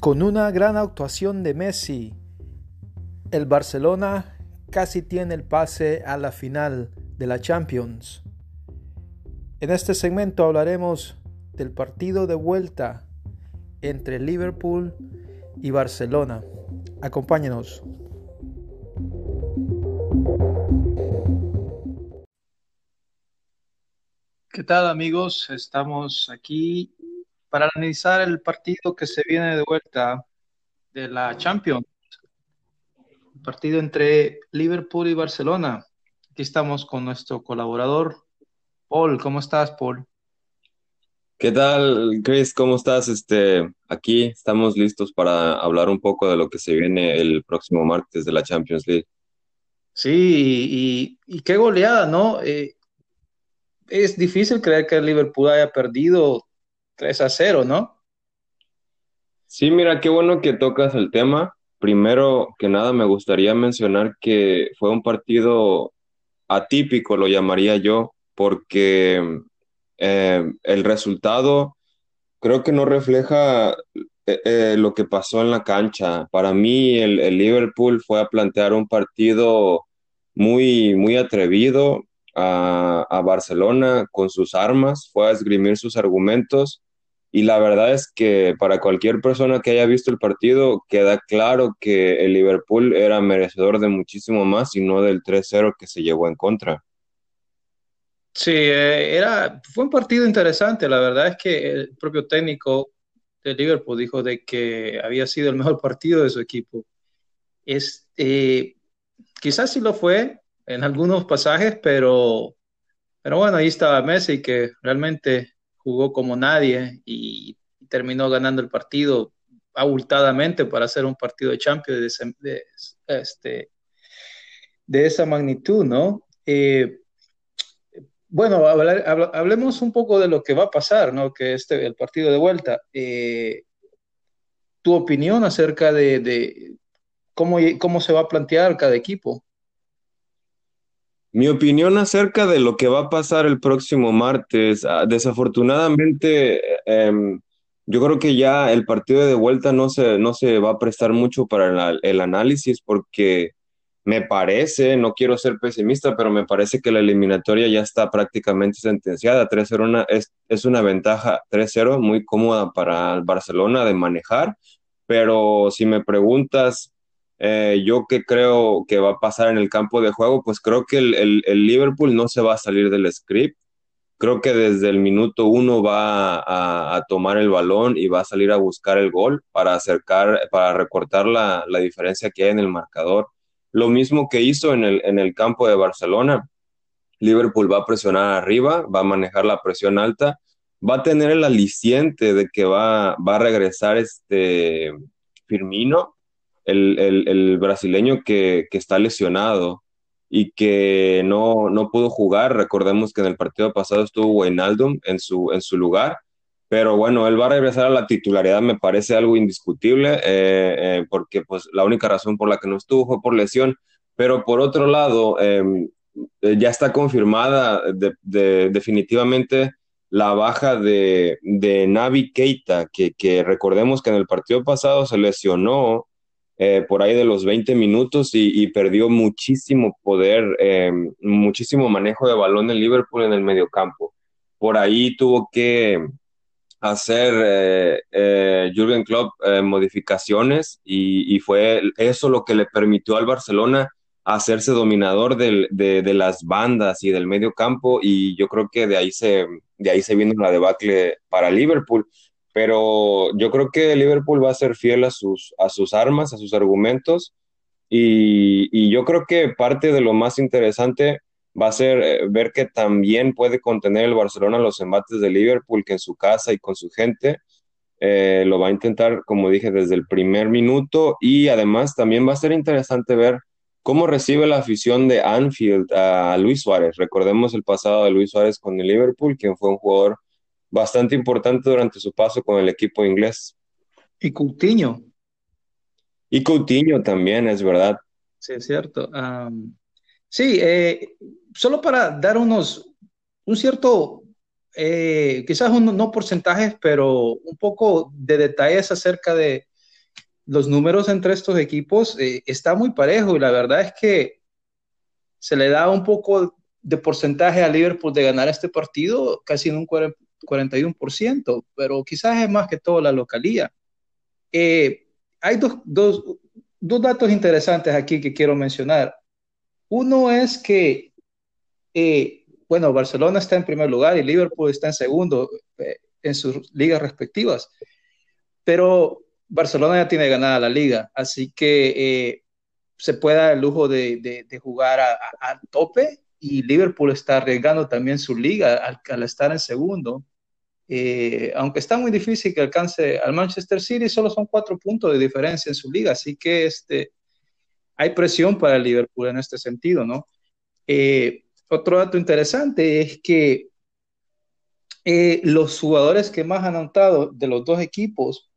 Con una gran actuación de Messi, el Barcelona casi tiene el pase a la final de la Champions. En este segmento hablaremos del partido de vuelta entre Liverpool y Barcelona. Acompáñenos. ¿Qué tal amigos? Estamos aquí para analizar el partido que se viene de vuelta de la Champions. El partido entre Liverpool y Barcelona. Aquí estamos con nuestro colaborador, Paul. ¿Cómo estás, Paul? ¿Qué tal, Chris? ¿Cómo estás? Este, aquí estamos listos para hablar un poco de lo que se viene el próximo martes de la Champions League. Sí, y, qué goleada, ¿no? Eh, es difícil creer que el Liverpool haya perdido 3 a 0, ¿no? Sí, mira, qué bueno que tocas el tema. Primero que nada, me gustaría mencionar que fue un partido atípico, lo llamaría yo, porque eh, el resultado creo que no refleja eh, eh, lo que pasó en la cancha. Para mí, el, Liverpool fue a plantear un partido muy, muy atrevido a, a, Barcelona con sus armas, fue a esgrimir sus argumentos. Y la verdad es que para cualquier persona que haya visto el partido, queda claro que el Liverpool era merecedor de muchísimo más y no del 3-0 que se llevó en contra. Sí, eh, era, fue un partido interesante. La verdad es que el propio técnico de Liverpool dijo de que había sido el mejor partido de su equipo. Este, quizás sí lo fue en algunos pasajes, pero, pero bueno, ahí estaba Messi que realmente jugó como nadie y, terminó ganando el partido abultadamente para hacer un partido de Champions de, este, de esa magnitud, ¿no? Eh, bueno, hablemos un poco de lo que va a pasar, ¿no? Que este, el partido de vuelta. Eh, tu opinión acerca de, cómo, cómo se va a plantear cada equipo. Mi opinión acerca de lo que va a pasar el próximo martes, ah, desafortunadamente, em, yo creo que ya el partido de vuelta no se, no se va a prestar mucho para el análisis porque me parece, no quiero ser pesimista, pero me parece que la eliminatoria ya está prácticamente sentenciada. 3-0 es, es una ventaja 3-0 muy cómoda para el Barcelona de manejar, pero si me preguntas eh, yo qué creo que va a pasar en el campo de juego, pues creo que el, el, Liverpool no se va a salir del script. Creo que desde el minuto uno va a, a, tomar el balón y va a salir a buscar el gol para acercar, para recortar la, la diferencia que hay en el marcador lo mismo que hizo en el, en el campo de Barcelona. Liverpool va a presionar arriba, va a manejar la presión alta, va a tener el aliciente de que va, va a regresar este Firmino, el, brasileño que, está lesionado y que no, no pudo jugar. Recordemos que en el partido pasado estuvo Wijnaldum en su, en su lugar pero bueno, él va a regresar a la titularidad, me parece algo indiscutible, eh, eh, porque pues la única razón por la que no estuvo fue por lesión, pero por otro lado, em, eh, ya está confirmada definitivamente la baja de, de Navi Keita, que, que, recordemos que en el partido pasado se lesionó por ahí de los 20 minutos y, perdió muchísimo poder, em, muchísimo manejo de balón en Liverpool en el mediocampo. Por ahí tuvo que hacer eh, eh, Jürgen Klopp eh, modificaciones y, fue eso lo que le permitió al Barcelona hacerse dominador de, las bandas y del medio campo y yo creo que de ahí se, de ahí se viene la debacle para Liverpool. Pero yo creo que Liverpool va a ser fiel a sus, a sus armas, a sus argumentos y, y yo creo que parte de lo más interesante va a ser eh, ver que también puede contener el Barcelona los embates de Liverpool, que en su casa y con su gente eh, lo va a intentar, como dije, desde el primer minuto y además también va a ser interesante ver cómo recibe la afición de Anfield a Luis Suárez. Recordemos el pasado de Luis Suárez con el Liverpool, quien fue un jugador bastante importante durante su paso con el equipo inglés. Y Coutinho. Y Coutinho también, es verdad. Sí, es cierto. sí, eh, solo para dar unos, un cierto, eh, quizás no porcentajes, pero un poco de detalles acerca de, los números entre estos equipos eh, está muy parejo y la verdad es que se le da un poco de porcentaje a Liverpool de ganar este partido, casi en un 41%, pero quizás es más que todo la localía. Eh, hay dos, dos, dos, datos interesantes aquí que quiero mencionar. Uno es que, eh, bueno, Barcelona está en primer lugar y Liverpool está en segundo eh, en sus ligas respectivas, pero Barcelona ya tiene ganada la liga, así que se puede dar el lujo de, de, jugar a, tope y Liverpool está arriesgando también su liga al, al estar en segundo. Eh, aunque está muy difícil que alcance al Manchester City, solo son cuatro puntos de diferencia en su liga, así que este, hay presión para el Liverpool en este sentido, ¿no? Eh, otro dato interesante es que eh, los jugadores que más han anotado de los dos equipos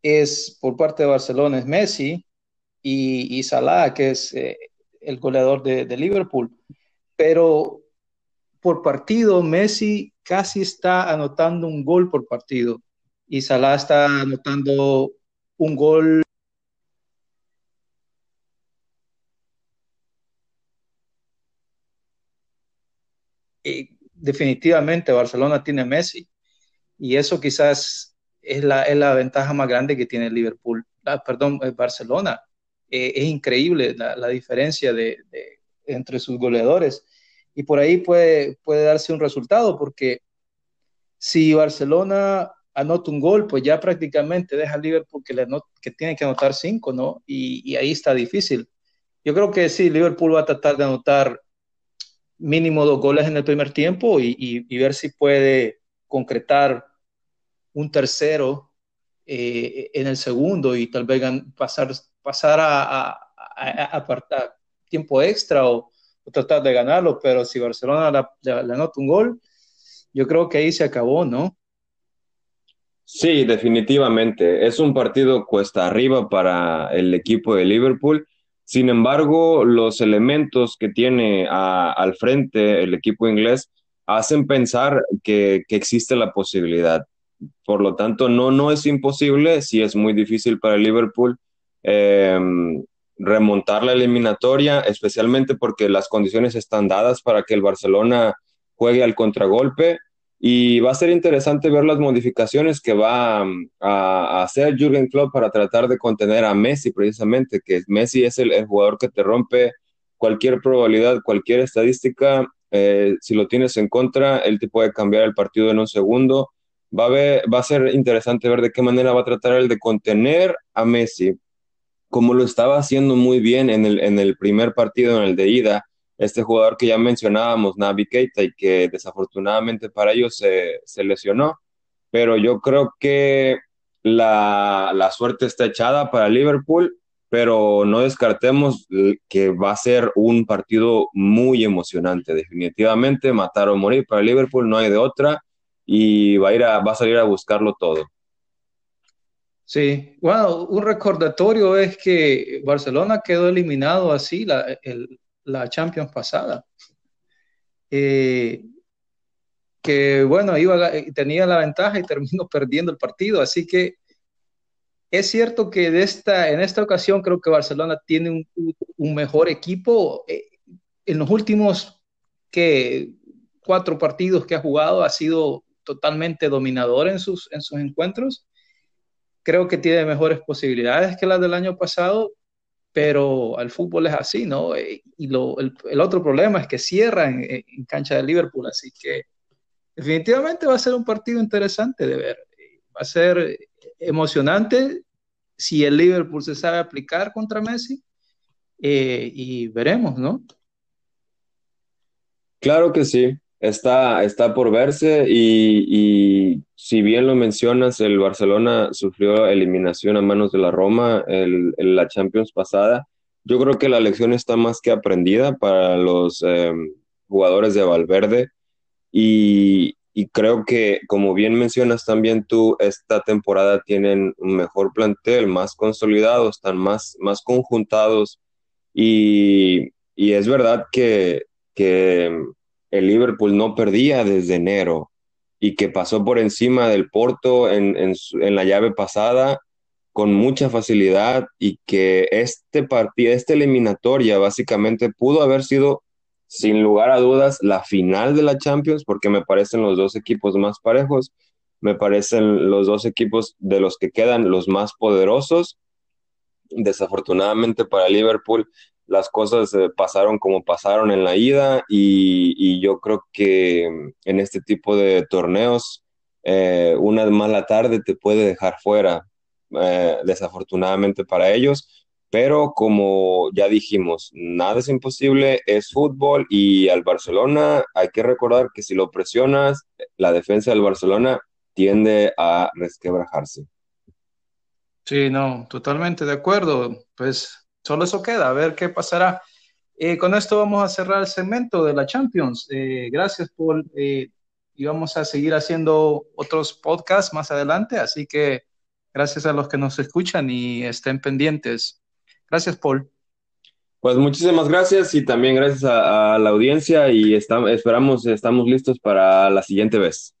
es por parte de Barcelona es Messi y, y Salah, que es el goleador de, de Liverpool, pero por partido Messi casi está anotando un gol por partido. Y Salah está anotando un gol. Definitivamente Barcelona tiene Messi. Y eso quizás es la, es la ventaja más grande que tiene Liverpool, ah, perdón, eh, Barcelona. Eh, es increíble la, diferencia de, entre sus goleadores y por ahí puede, puede darse un resultado, porque si Barcelona anota un gol, pues ya prácticamente deja a Liverpool que, le tiene que anotar cinco, ¿no? Y, ahí está difícil. Yo creo que sí, Liverpool va a tratar de anotar mínimo dos goles en el primer tiempo y, ver si puede concretar un tercero eh, en el segundo y tal vez pasar, pasar a tiempo extra o, tratar de ganarlo, pero si Barcelona le anota un gol, yo creo que ahí se acabó, ¿no? Sí, definitivamente. Es un partido cuesta arriba para el equipo de Liverpool. Sin embargo, los elementos que tiene al frente el equipo inglés hacen pensar que, existe la posibilidad. Por lo tanto, no, no es imposible, sí es muy difícil para Liverpool. Eh, remontar la eliminatoria, especialmente porque las condiciones están dadas para que el Barcelona juegue al contragolpe. Y va a ser interesante ver las modificaciones que va a, hacer Jürgen Klopp para tratar de contener a Messi precisamente, que Messi es el, el jugador que te rompe cualquier probabilidad, cualquier estadística, eh, si lo tienes en contra, él te puede cambiar el partido en un segundo. Va a, ver, va a ser interesante ver de qué manera va a tratar él de contener a Messi como lo estaba haciendo muy bien en el, primer partido, en el de ida, este jugador que ya mencionábamos, Navi Keita, y que desafortunadamente para ellos se, se lesionó, pero yo creo que la, la, suerte está echada para Liverpool, pero no descartemos que va a ser un partido muy emocionante, definitivamente, matar o morir para Liverpool, no hay de otra, y va a, ir a, va a salir a buscarlo todo. Sí, bueno, un recordatorio es que Barcelona quedó eliminado así la, la Champions pasada. Eh, que bueno, iba, tenía la ventaja y terminó perdiendo el partido, así que es cierto que esta, en esta ocasión creo que Barcelona tiene un, un mejor equipo. Eh, en los últimos cuatro partidos que ha jugado ha sido totalmente dominador en sus, en sus encuentros creo que tiene mejores posibilidades que las del año pasado, pero el fútbol es así, ¿no? Eh, y lo, el, el, otro problema es que cierra en, en, cancha de Liverpool, así que definitivamente va a ser un partido interesante de ver. Va a ser emocionante si el Liverpool se sabe aplicar contra Messi eh, y veremos, ¿no? Claro que sí está, está por verse y, y, si bien lo mencionas, el Barcelona sufrió eliminación a manos de la Roma en la Champions pasada. Yo creo que la lección está más que aprendida para los eh, jugadores de Valverde y, y, creo que, como bien mencionas también tú, esta temporada tienen un mejor plantel, más consolidados, están más, más conjuntados y, y es verdad que, que el Liverpool no perdía desde enero y que pasó por encima del Porto en, en, la llave pasada con mucha facilidad y que este partido, esta eliminatoria básicamente pudo haber sido sin lugar a dudas la final de la Champions porque me parecen los dos equipos más parejos, me parecen los dos equipos de los que quedan los más poderosos. Desafortunadamente para Liverpool las cosas eh, pasaron como pasaron en la ida y, yo creo que en este tipo de torneos eh, una mala tarde te puede dejar fuera. Eh, desafortunadamente para ellos, pero como ya dijimos, nada es imposible, es fútbol y al Barcelona hay que recordar que si lo presionas, la defensa del Barcelona tiende a resquebrajarse. Sí, no, totalmente de acuerdo. Pues solo eso queda, a ver qué pasará. Eh, con esto vamos a cerrar el segmento de la Champions. Eh, gracias, Paul. y vamos a seguir haciendo otros podcasts más adelante, así que Gracias a los que nos escuchan y estén pendientes. Gracias, Paul. Pues muchísimas gracias y también gracias a, la audiencia y esperamos, estamos listos para la siguiente vez.